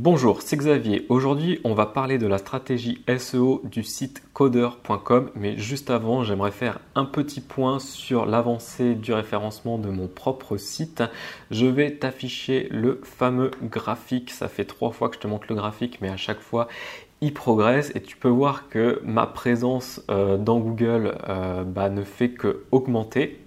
Bonjour, c'est Xavier. Aujourd'hui, on va parler de la stratégie SEO du site coder.com, mais juste avant, j'aimerais faire un petit point sur l'avancée du référencement de mon propre site. Je vais t'afficher le fameux graphique. Ça fait trois fois que je te montre le graphique, mais à chaque fois, il progresse et tu peux voir que ma présence euh, dans Google euh, bah, ne fait que augmenter.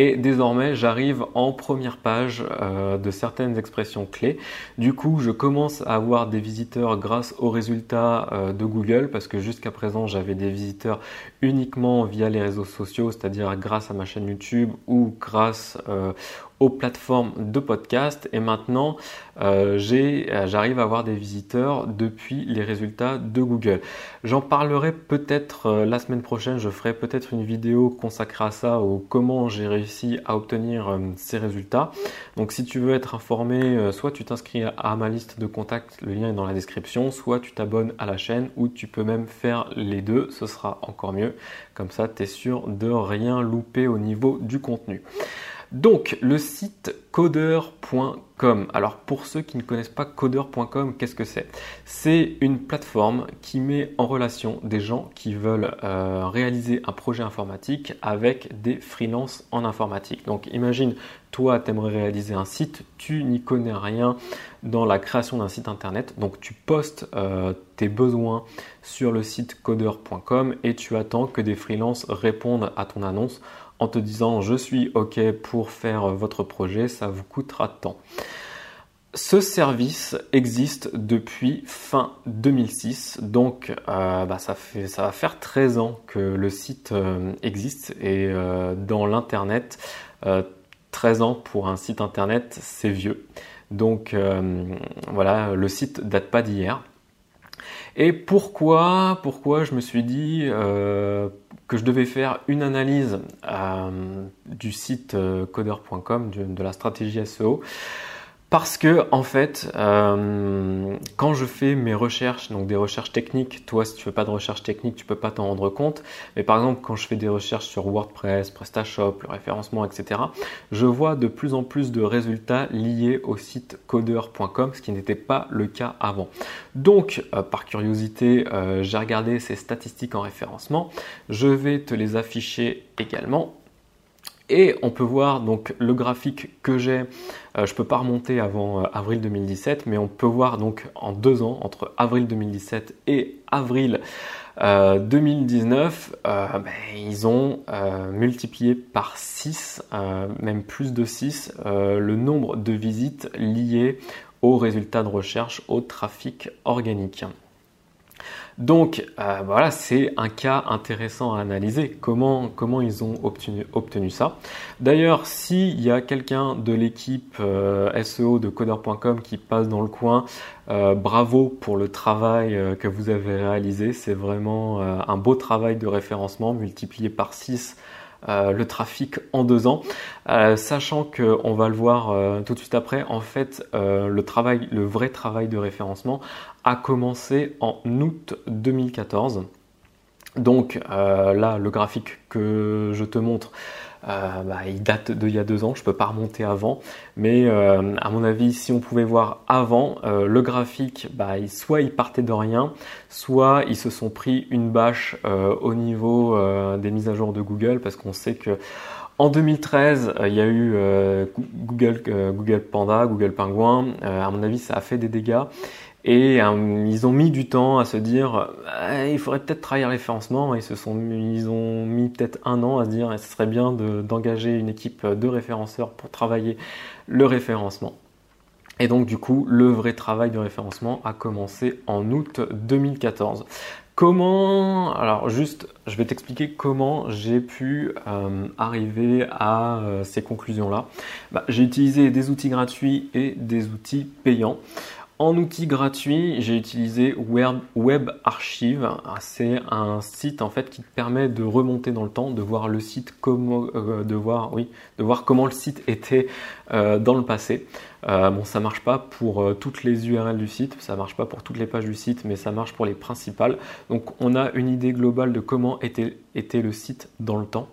Et désormais, j'arrive en première page euh, de certaines expressions clés. Du coup, je commence à avoir des visiteurs grâce aux résultats euh, de Google, parce que jusqu'à présent, j'avais des visiteurs uniquement via les réseaux sociaux, c'est-à-dire grâce à ma chaîne YouTube ou grâce euh, aux plateformes de podcast et maintenant euh, euh, j'arrive à avoir des visiteurs depuis les résultats de Google. J'en parlerai peut-être euh, la semaine prochaine, je ferai peut-être une vidéo consacrée à ça ou comment j'ai réussi à obtenir ces résultats. Donc si tu veux être informé, soit tu t'inscris à ma liste de contacts, le lien est dans la description, soit tu t'abonnes à la chaîne ou tu peux même faire les deux, ce sera encore mieux. Comme ça, tu es sûr de rien louper au niveau du contenu. Donc, le site coder.com. Alors, pour ceux qui ne connaissent pas coder.com, qu'est-ce que c'est? C'est une plateforme qui met en relation des gens qui veulent euh, réaliser un projet informatique avec des freelances en informatique. Donc, imagine, toi, tu aimerais réaliser un site, tu n'y connais rien dans la création d'un site internet. Donc, tu postes euh, tes besoins sur le site coder.com et tu attends que des freelances répondent à ton annonce en te disant je suis OK pour faire votre projet, ça vous coûtera tant. Ce service existe depuis fin 2006, donc euh, bah, ça, fait, ça va faire 13 ans que le site euh, existe et euh, dans l'Internet, 13 ans pour un site Internet, c'est vieux. Donc voilà, le site date pas d'hier. Et pourquoi, pourquoi je me suis dit euh, que je devais faire une analyse euh, du site euh, coder.com, de, la stratégie SEO parce que en fait, euh, quand je fais mes recherches, donc des recherches techniques, toi si tu fais pas de recherche technique, tu peux pas t'en rendre compte. Mais par exemple, quand je fais des recherches sur WordPress, PrestaShop, le référencement, etc., je vois de plus en plus de résultats liés au site coder.com, ce qui n'était pas le cas avant. Donc, euh, par curiosité, euh, j'ai regardé ces statistiques en référencement. Je vais te les afficher également. Et on peut voir donc le graphique que j'ai, je euh, je peux pas remonter avant euh, avril 2017, mais on peut voir donc en deux ans, entre avril 2017 et avril 2019, euh, ben, ils ont multiplié par 6, même plus de 6, le nombre de visites liées aux résultats de recherche au trafic organique. Donc euh, voilà, c'est un cas intéressant à analyser. Comment, comment ils ont obtenu, obtenu ça D'ailleurs, s'il y a quelqu'un de l'équipe euh, SEO de coder.com qui passe dans le coin, euh, bravo pour le travail que vous avez réalisé. C'est vraiment un beau travail de référencement multiplié par 6 euh, le trafic en deux ans, euh, sachant qu'on va le voir euh, tout de suite après, en fait, le travail, le vrai travail de référencement a commencé en août 2014. Donc là, le graphique que je te montre, euh, bah, il date d'il y a deux ans, je ne peux pas remonter avant, mais euh, à mon avis, si on pouvait voir avant, euh, le graphique, bah, soit il partait de rien, soit ils se sont pris une bâche au niveau des mises à jour de Google, parce qu'on sait que en 2013, il y a eu Google, Google Panda, Google Penguin. à mon avis, ça a fait des dégâts. Et euh, ils ont mis du temps à se dire, euh, il faudrait peut-être travailler le référencement. Ils se sont, ils ont mis peut-être un an à se dire, ce serait bien d'engager une équipe de référenceurs pour travailler le référencement. Et donc du coup, le vrai travail de référencement a commencé en août 2014. Comment Alors juste, je vais t'expliquer comment j'ai pu euh, arriver à ces conclusions-là. Bah, j'ai utilisé des outils gratuits et des outils payants. En outil gratuit, j'ai utilisé Web, Archive. C'est un site en fait qui te permet de remonter dans le temps, de voir le site comment, euh, de voir, oui, de voir comment le site était euh, dans le passé. Euh, bon, ça marche pas pour toutes les URL du site, ça marche pas pour toutes les pages du site, mais ça marche pour les principales. Donc, on a une idée globale de comment était, était le site dans le temps.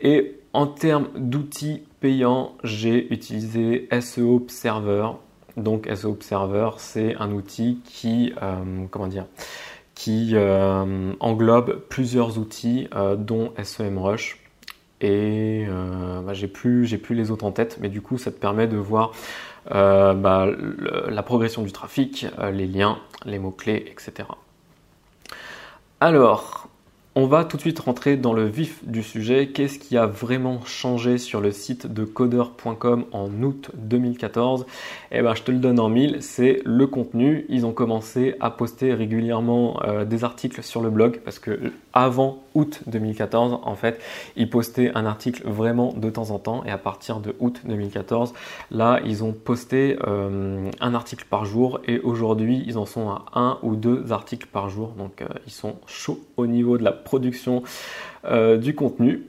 Et en termes d'outils payants, j'ai utilisé SEO Observer Donc SEO Observer, c'est un outil qui, comment dire, qui englobe plusieurs outils, dont SEMrush. Et bah, j'ai plus, j'ai plus les autres en tête, mais du coup, ça te permet de voir bah, la progression du trafic, les liens, les mots-clés, etc. Alors, on va tout de suite rentrer dans le vif du sujet. Qu'est-ce qui a vraiment changé sur le site de coder.com en août 2014 Eh ben, je te le donne en mille, c'est le contenu. Ils ont commencé à poster régulièrement euh, des articles sur le blog parce que avant août 2014, en fait, ils postaient un article vraiment de temps en temps et à partir de août 2014, là, ils ont posté euh, un article par jour et aujourd'hui, ils en sont à un ou deux articles par jour. Donc, euh, ils sont chauds au niveau de la production euh, du contenu.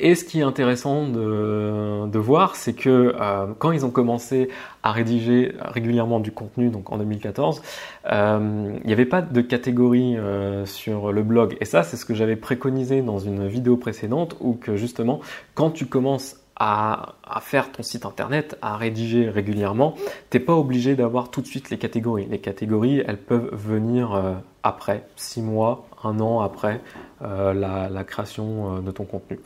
Et ce qui est intéressant de, voir, c'est que euh, quand ils ont commencé à rédiger régulièrement du contenu, donc en 2014, euh, il n'y avait pas de catégorie sur le blog. Et ça, c'est ce que j'avais préconisé dans une vidéo précédente, où que justement, quand tu commences à, faire ton site internet, à rédiger régulièrement, t'es pas obligé d'avoir tout de suite les catégories. Les catégories, elles peuvent venir après, six mois, un an après euh, la, création euh, de ton contenu.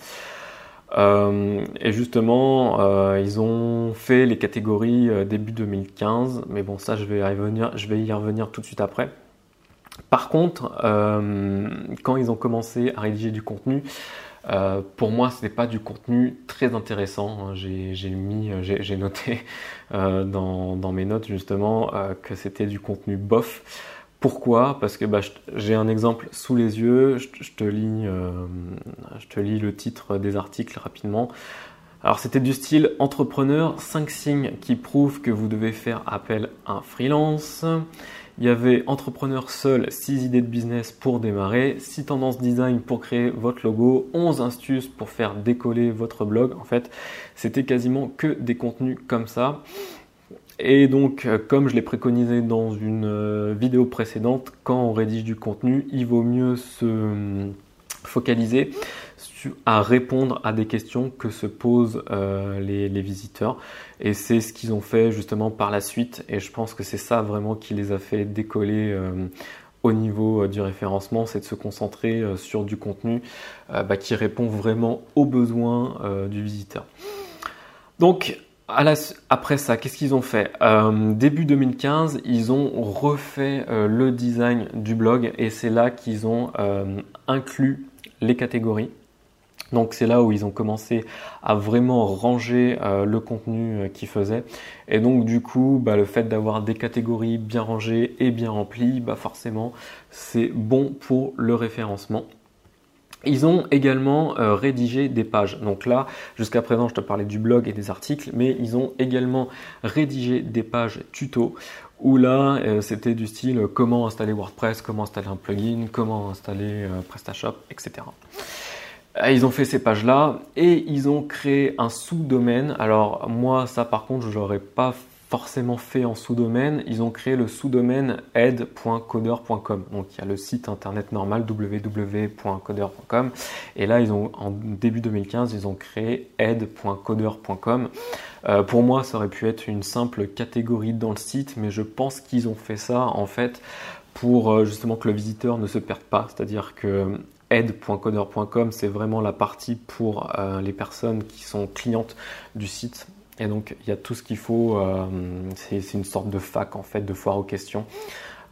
Euh, et justement, ils ont fait les catégories début 2015, mais bon, ça, je vais, y revenir, je vais y revenir tout de suite après. Par contre, quand ils ont commencé à rédiger du contenu, pour moi, ce n'est pas du contenu très intéressant. Hein. J'ai mis, j'ai noté dans, mes notes justement que c'était du contenu bof. Pourquoi? Parce que bah, j'ai un exemple sous les yeux, je, te lis, euh, je te lis le titre des articles rapidement. Alors c'était du style entrepreneur, 5 signes qui prouvent que vous devez faire appel à un freelance. Il y avait entrepreneur seul, 6 idées de business pour démarrer, 6 tendances design pour créer votre logo, 11 astuces pour faire décoller votre blog. En fait, c'était quasiment que des contenus comme ça. Et donc, euh, comme je l'ai préconisé dans une euh, vidéo précédente, quand on rédige du contenu, il vaut mieux se euh, focaliser à répondre à des questions que se posent les, visiteurs. Et c'est ce qu'ils ont fait justement par la suite. Et je pense que c'est ça vraiment qui les a fait décoller au niveau du référencement, c'est de se concentrer sur du contenu bah, qui répond vraiment aux besoins du visiteur. Donc, après ça, qu'est-ce qu'ils ont fait? Euh, Début 2015, ils ont refait euh, le design du blog et c'est là qu'ils ont euh, inclus les catégories. Donc c'est là où ils ont commencé à vraiment ranger le contenu qu'ils faisaient. Et donc du coup, bah, le fait d'avoir des catégories bien rangées et bien remplies, bah, forcément, c'est bon pour le référencement. Ils ont également euh, rédigé des pages. Donc là, jusqu'à présent, je te parlais du blog et des articles, mais ils ont également rédigé des pages tuto où là, euh, c'était du style euh, comment installer WordPress, comment installer un plugin, comment installer PrestaShop, etc. Ils ont fait ces pages-là et ils ont créé un sous-domaine. Alors moi, ça par contre, je n'aurais pas forcément fait en sous-domaine, ils ont créé le sous-domaine aide.coder.com. Donc il y a le site internet normal www.coder.com et là ils ont en début 2015 ils ont créé aide.coder.com. Euh, pour moi ça aurait pu être une simple catégorie dans le site, mais je pense qu'ils ont fait ça en fait pour euh, justement que le visiteur ne se perde pas, c'est-à-dire que aide.coder.com c'est vraiment la partie pour euh, les personnes qui sont clientes du site et donc il y a tout ce qu'il faut, euh, c'est une sorte de fac en fait, de foire aux questions.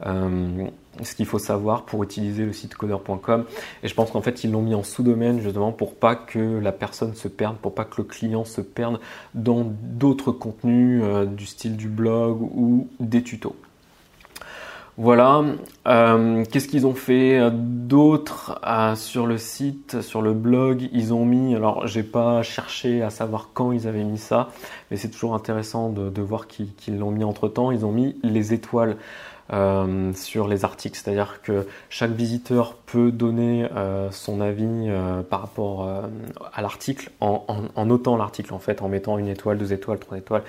Euh, ce qu'il faut savoir pour utiliser le site coder.com. Et je pense qu'en fait, ils l'ont mis en sous-domaine justement pour pas que la personne se perde, pour pas que le client se perde dans d'autres contenus euh, du style du blog ou des tutos. Voilà. Euh, qu'est-ce qu'ils ont fait d'autre euh, sur le site, sur le blog? Ils ont mis, alors j'ai pas cherché à savoir quand ils avaient mis ça, mais c'est toujours intéressant de, voir qu'ils l'ont mis entre temps. Ils ont mis les étoiles euh, sur les articles, c'est-à-dire que chaque visiteur peut donner son avis par rapport à l'article en, notant l'article en fait, en mettant une étoile, deux étoiles, trois étoiles.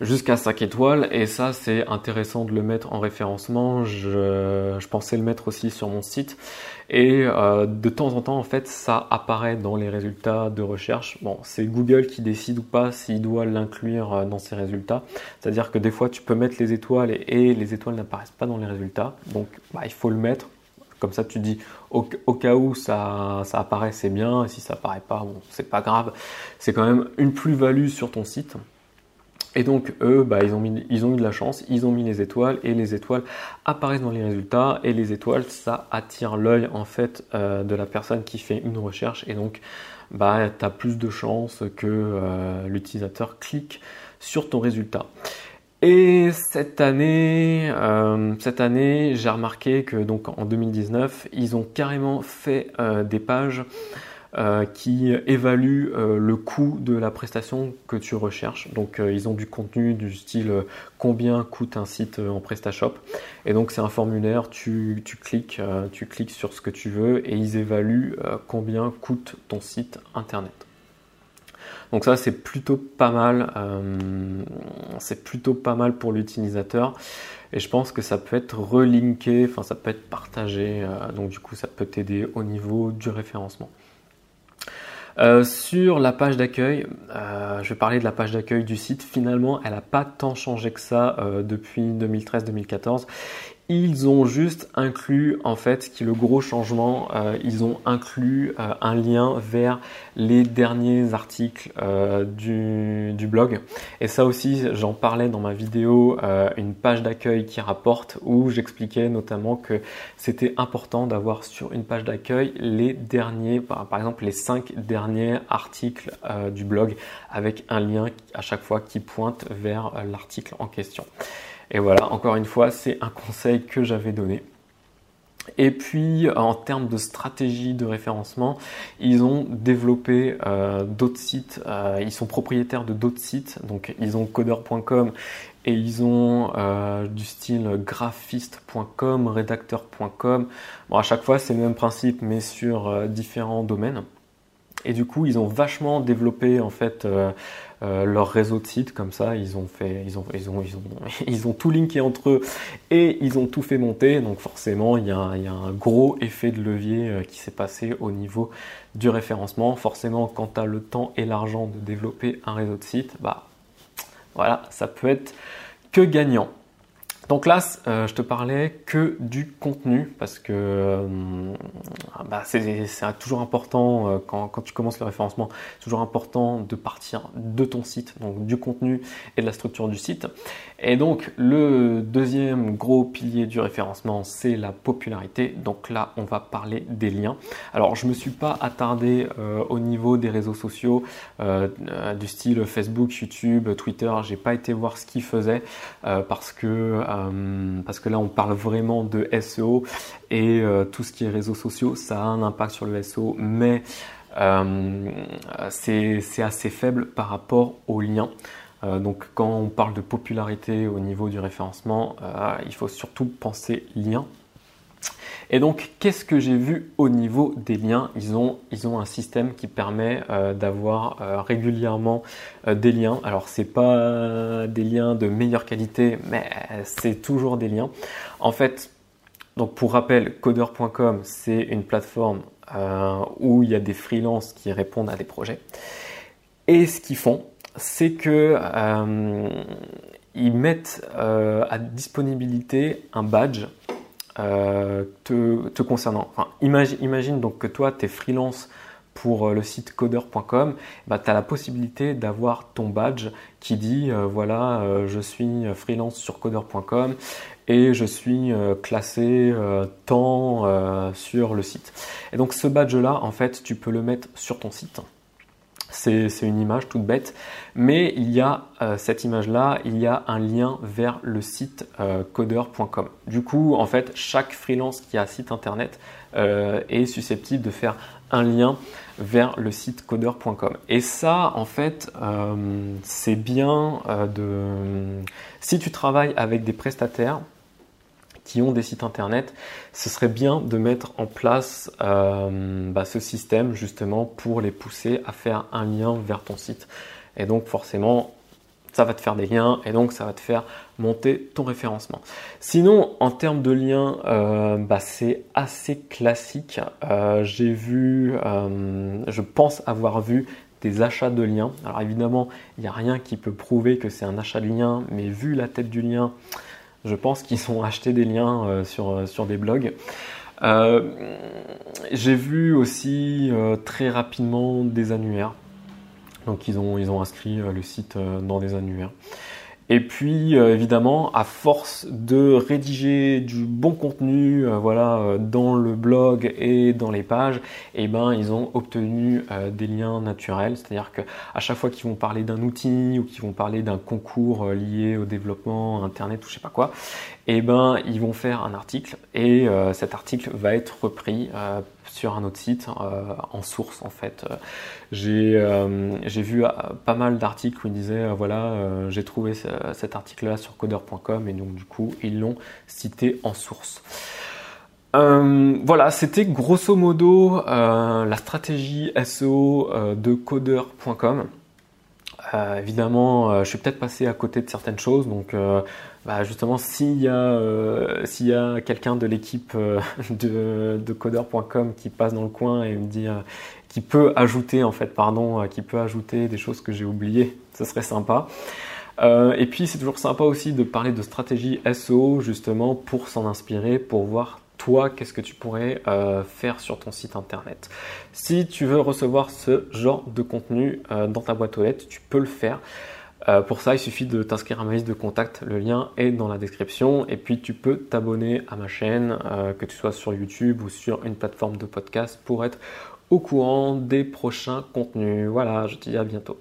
Jusqu'à 5 étoiles et ça c'est intéressant de le mettre en référencement. Je, pensais le mettre aussi sur mon site et euh, de temps en temps en fait ça apparaît dans les résultats de recherche. Bon c'est Google qui décide ou pas s'il doit l'inclure euh, dans ses résultats. C'est-à-dire que des fois tu peux mettre les étoiles et, les étoiles n'apparaissent pas dans les résultats. Donc bah, il faut le mettre. Comme ça, tu dis au, cas où ça, ça apparaît, c'est bien. Et si ça apparaît pas, bon, c'est pas grave. C'est quand même une plus-value sur ton site. Et donc eux, bah, ils, ont mis, ils ont eu de la chance, ils ont mis les étoiles et les étoiles apparaissent dans les résultats et les étoiles, ça attire l'œil en fait euh, de la personne qui fait une recherche et donc bah, tu as plus de chances que euh, l'utilisateur clique sur ton résultat. Et cette année, euh, cette année, j'ai remarqué que donc en 2019, ils ont carrément fait des pages euh, qui évalue euh, le coût de la prestation que tu recherches. Donc euh, ils ont du contenu du style combien coûte un site en PrestaShop. Et donc c'est un formulaire, tu, tu cliques, tu cliques sur ce que tu veux et ils évaluent combien coûte ton site internet. Donc ça c'est plutôt pas mal, c'est plutôt pas mal pour l'utilisateur et je pense que ça peut être relinké, enfin ça peut être partagé, donc du coup ça peut t'aider au niveau du référencement. Euh, sur la page d'accueil, euh, je vais parler de la page d'accueil du site. Finalement, elle n'a pas tant changé que ça euh, depuis 2013-2014. Ils ont juste inclus, en fait, qui est le gros changement, euh, ils ont inclus euh, un lien vers les derniers articles euh, du, du, blog. Et ça aussi, j'en parlais dans ma vidéo, une page d'accueil qui rapporte, où j'expliquais notamment que c'était important d'avoir sur une page d'accueil les derniers, par, par, exemple les cinq derniers articles du blog, avec un lien à chaque fois qui pointe vers l'article en question. Et voilà, encore une fois, c'est un conseil que j'avais donné. Et puis en termes de stratégie de référencement, ils ont développé euh, d'autres sites, euh, ils sont propriétaires de d'autres sites, donc ils ont coder.com et ils ont euh, du style graphiste.com, rédacteur.com. Bon, à chaque fois c'est le même principe mais sur différents domaines. Et du coup, ils ont vachement développé en fait euh, euh, leur réseau de sites comme ça. Ils ont fait, ils ont, ils ont, tout linké entre eux et ils ont tout fait monter. Donc forcément, il y a, il y a un gros effet de levier euh, qui s'est passé au niveau du référencement. Forcément, quand tu as le temps et l'argent de développer un réseau de sites, bah voilà, ça peut être que gagnant. Donc là, euh, je te parlais que du contenu parce que euh, bah, c'est toujours important euh, quand, tu commences le référencement, c'est toujours important de partir de ton site, donc du contenu et de la structure du site. Et donc le deuxième gros pilier du référencement, c'est la popularité. Donc là, on va parler des liens. Alors je me suis pas attardé au niveau des réseaux sociaux du style Facebook, YouTube, Twitter. J'ai pas été voir ce qu'ils faisaient parce que euh, parce que là on parle vraiment de SEO et euh, tout ce qui est réseaux sociaux, ça a un impact sur le SEO, mais euh, c'est assez faible par rapport aux liens. donc quand on parle de popularité au niveau du référencement, il faut surtout penser lien et donc, qu'est-ce que j'ai vu au niveau des liens? Ils ont, ils ont un système qui permet euh, d'avoir euh, régulièrement euh, des liens. Alors, c'est pas des liens de meilleure qualité, mais c'est toujours des liens. En fait, donc pour rappel, coder.com, c'est une plateforme où il y a des freelances qui répondent à des projets. Et ce qu'ils font, c'est que ils mettent à disponibilité un badge euh, te, concernant. Imagine, donc que toi, tu es freelance pour euh, le site coder.com, bah, tu as la possibilité d'avoir ton badge qui dit euh, voilà, je suis freelance sur coder.com et je suis classé tant sur le site. Et donc ce badge-là, en fait, tu peux le mettre sur ton site c'est une image toute bête, mais il y a euh, cette image-là, il y a un lien vers le site euh, coder.com. Du coup, en fait, chaque freelance qui a site internet euh, est susceptible de faire un lien vers le site coder.com. Et ça, en fait, c'est bien de... Si tu travailles avec des prestataires, qui ont des sites internet, ce serait bien de mettre en place euh, bah, ce système justement pour les pousser à faire un lien vers ton site. Et donc forcément, ça va te faire des liens et donc ça va te faire monter ton référencement. Sinon, en termes de liens, euh, bah, c'est assez classique. Euh, j'ai vu, je pense avoir vu des achats de liens. Alors évidemment, il n'y a rien qui peut prouver que c'est un achat de lien, mais vu la tête du lien, je pense qu'ils ont acheté des liens sur, sur des blogs. j'ai vu aussi très rapidement des annuaires. Donc ils ont inscrit le site dans des annuaires. Et puis euh, évidemment, à force de rédiger du bon contenu, euh, voilà, euh, dans le blog et dans les pages, eh ben ils ont obtenu des liens naturels. C'est-à-dire que à chaque fois qu'ils vont parler d'un outil ou qu'ils vont parler d'un concours lié au développement internet ou je sais pas quoi, eh ben ils vont faire un article et cet article va être repris sur un autre site en source en fait. J'ai vu pas mal d'articles où ils disaient voilà j'ai trouvé cet article-là sur coder.com et donc du coup ils l'ont cité en source. Euh, voilà, c'était grosso modo euh, la stratégie SEO euh, de coder.com. évidemment, je suis peut-être passé à côté de certaines choses, donc bah, justement, s'il y a, s'il y a quelqu'un de l'équipe de, de coder.com qui passe dans le coin et me dit, qui peut ajouter en fait, pardon, qui peut ajouter des choses que j'ai oubliées, ce serait sympa. Euh, et puis c'est toujours sympa aussi de parler de stratégie SEO justement pour s'en inspirer, pour voir toi qu'est-ce que tu pourrais euh, faire sur ton site internet. Si tu veux recevoir ce genre de contenu euh, dans ta boîte aux lettres, tu peux le faire. Pour ça, il suffit de t'inscrire à ma liste de contacts. Le lien est dans la description. Et puis, tu peux t'abonner à ma chaîne, que tu sois sur YouTube ou sur une plateforme de podcast, pour être au courant des prochains contenus. Voilà, je te dis à bientôt.